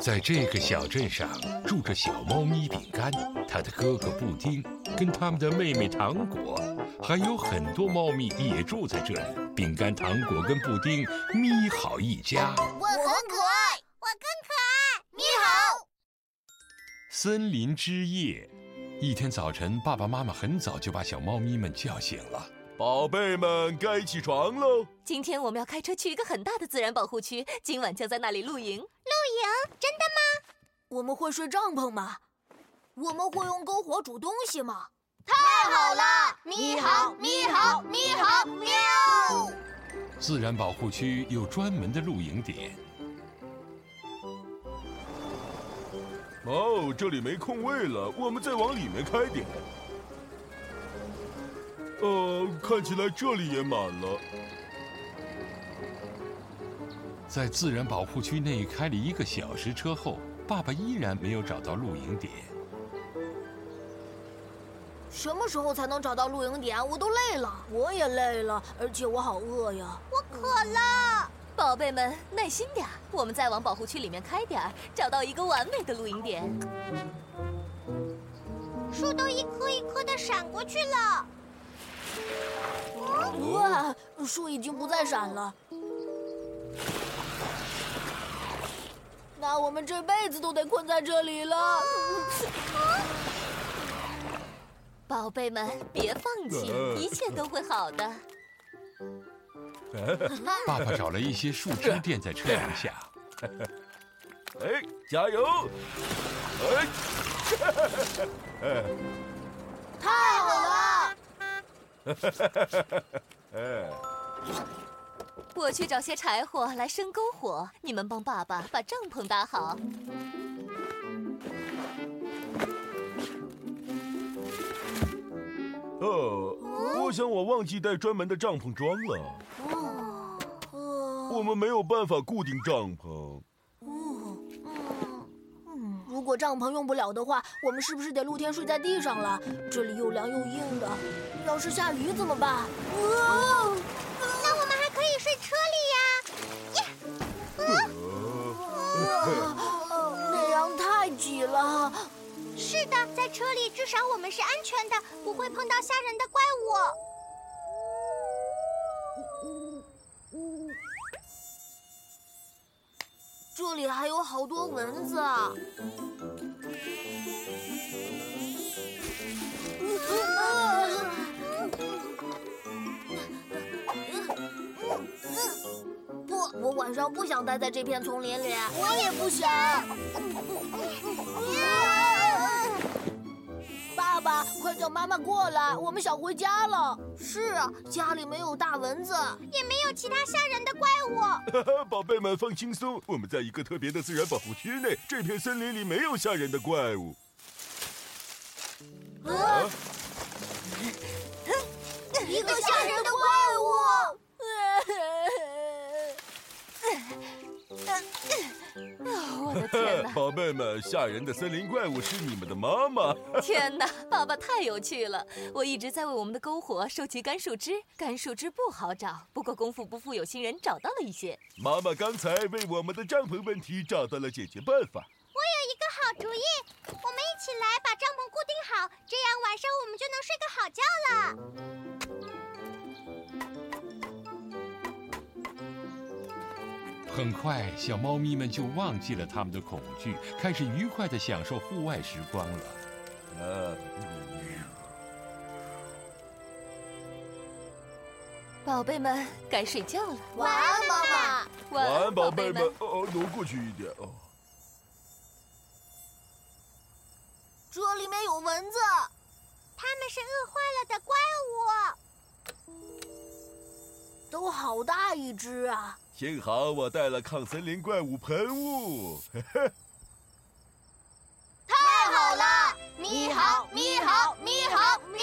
在这个小镇上住着小猫咪饼干，它的哥哥布丁，跟他们的妹妹糖果，还有很多猫咪也住在这里。饼干、糖果跟布丁，咪好一家。我很可爱，我更可爱，咪好。森林之夜，一天早晨，爸爸妈妈很早就把小猫咪们叫醒了。宝贝们，该起床喽！今天我们要开车去一个很大的自然保护区，今晚将在那里露营。真的吗？我们会睡帐篷吗？我们会用篝火煮东西吗？太好了！咪好，咪好，咪好，喵！自然保护区有专门的露营点。哦，这里没空位了，我们再往里面开点。呃，看起来这里也满了。在自然保护区内开了一个小时车后，爸爸依然没有找到露营点。什么时候才能找到露营点？我都累了，我也累了，而且我好饿呀！我渴了。宝贝们，耐心点，我们再往保护区里面开点儿，找到一个完美的露营点。树都一棵一棵的闪过去了。哇，树已经不再闪了，那我们这辈子都得困在这里了。宝贝们，别放弃，一切都会好的。爸爸找了一些树枝垫在车轮下。哎，加油！哎，太好了！我去找些柴火来生篝火，你们帮爸爸把帐篷搭好。呃，我想我忘记带专门的帐篷装了。我们没有办法固定帐篷。如果帐篷用不了的话，我们是不是得露天睡在地上了？这里又凉又硬的，要是下雨怎么办？那在车里至少我们是安全的，不会碰到吓人的怪物。这里还有好多蚊子啊！不，我晚上不想待在这片丛林里。我也不想。叫妈妈过来，我们想回家了。是啊，家里没有大蚊子，也没有其他吓人的怪物。哈哈，宝贝们放轻松，我们在一个特别的自然保护区内，这片森林里没有吓人的怪物。啊！一个吓人的怪物！我的天哪！宝贝们，吓人的森林怪物是你们的妈妈。天哪，爸爸太有趣了！我一直在为我们的篝火收集干树枝，干树枝不好找，不过功夫不负有心人，找到了一些。妈妈刚才为我们的帐篷问题找到了解决办法。我有一个好主意，我们一起来把帐篷固定好，这样晚上我们就能睡个好觉了。很快，小猫咪们就忘记了他们的恐惧，开始愉快的享受户外时光了。呃，宝贝们，该睡觉了。晚安，妈妈。晚安，宝贝们。哦，挪过去一点哦。这里面有蚊子，他们是饿坏了的怪物，都好大一只啊！幸好我带了抗森林怪物喷雾，太好了！咪好，咪好，咪好，喵！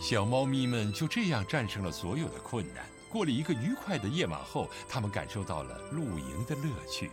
小猫咪们就这样战胜了所有的困难，过了一个愉快的夜晚后，他们感受到了露营的乐趣。